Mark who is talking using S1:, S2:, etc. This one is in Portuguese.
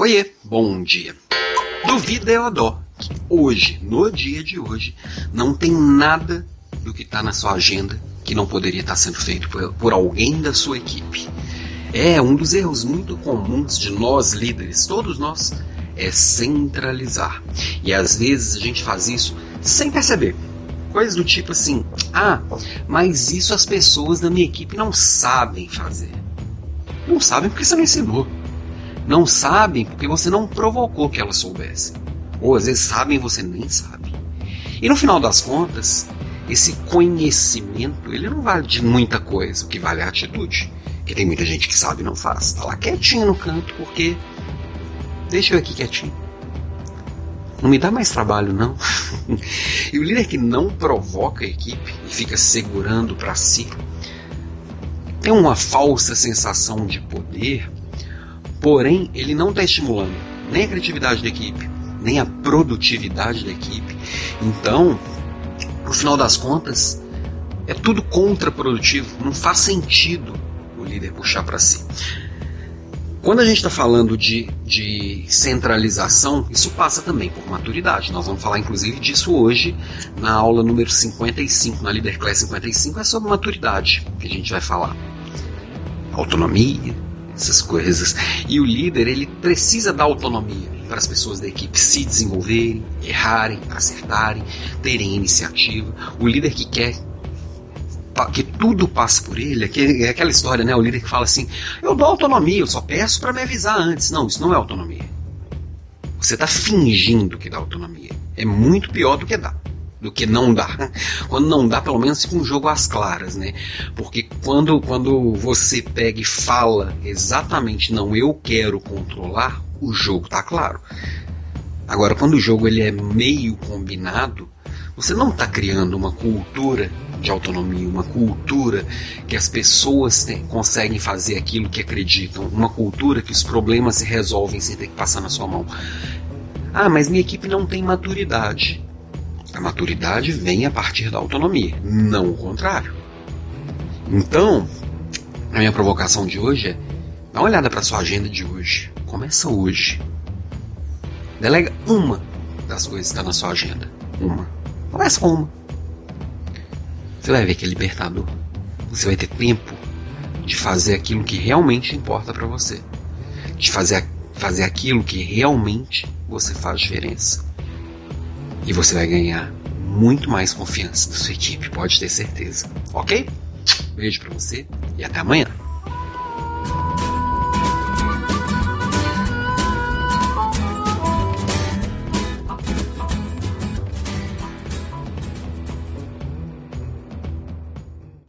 S1: Oiê, bom dia. Duvida é dó que hoje, no dia de hoje, não tem nada do que está na sua agenda que não poderia estar tá sendo feito por, por alguém da sua equipe. É um dos erros muito comuns de nós líderes, todos nós, é centralizar. E às vezes a gente faz isso sem perceber. Coisas do tipo assim: ah, mas isso as pessoas da minha equipe não sabem fazer. Não sabem porque você não ensinou. Não sabem porque você não provocou que elas soubessem. Ou às vezes sabem e você nem sabe. E no final das contas, esse conhecimento ele não vale de muita coisa. O que vale é a atitude. Que tem muita gente que sabe e não faz. Está lá quietinho no canto porque. Deixa eu aqui quietinho. Não me dá mais trabalho, não. e o líder que não provoca a equipe e fica segurando para si tem uma falsa sensação de poder Porém, ele não está estimulando nem a criatividade da equipe, nem a produtividade da equipe. Então, no final das contas, é tudo contraprodutivo. Não faz sentido o líder puxar para si. Quando a gente está falando de, de centralização, isso passa também por maturidade. Nós vamos falar inclusive disso hoje na aula número 55, na Leader Class 55, é sobre maturidade que a gente vai falar. Autonomia, essas coisas. E o líder, ele precisa dar autonomia para as pessoas da equipe se desenvolverem, errarem, acertarem, terem iniciativa. O líder que quer que tudo passe por ele, é aquela história, né? O líder que fala assim: eu dou autonomia, eu só peço para me avisar antes. Não, isso não é autonomia. Você está fingindo que dá autonomia. É muito pior do que dá do que não dá. Quando não dá, pelo menos fica um jogo às claras, né? Porque quando, quando você pega e fala exatamente não, eu quero controlar, o jogo tá claro. Agora, quando o jogo ele é meio combinado, você não está criando uma cultura de autonomia, uma cultura que as pessoas conseguem fazer aquilo que acreditam, uma cultura que os problemas se resolvem sem ter que passar na sua mão. Ah, mas minha equipe não tem maturidade. A maturidade vem a partir da autonomia, não o contrário. Então, a minha provocação de hoje é: dá uma olhada para sua agenda de hoje. Começa hoje. Delega uma das coisas que está na sua agenda. Uma. Começa com uma. Você vai ver que é libertador. Você vai ter tempo de fazer aquilo que realmente importa para você. De fazer, fazer aquilo que realmente você faz diferença. E você vai ganhar muito mais confiança da sua equipe, pode ter certeza. Ok? Beijo para você e até amanhã.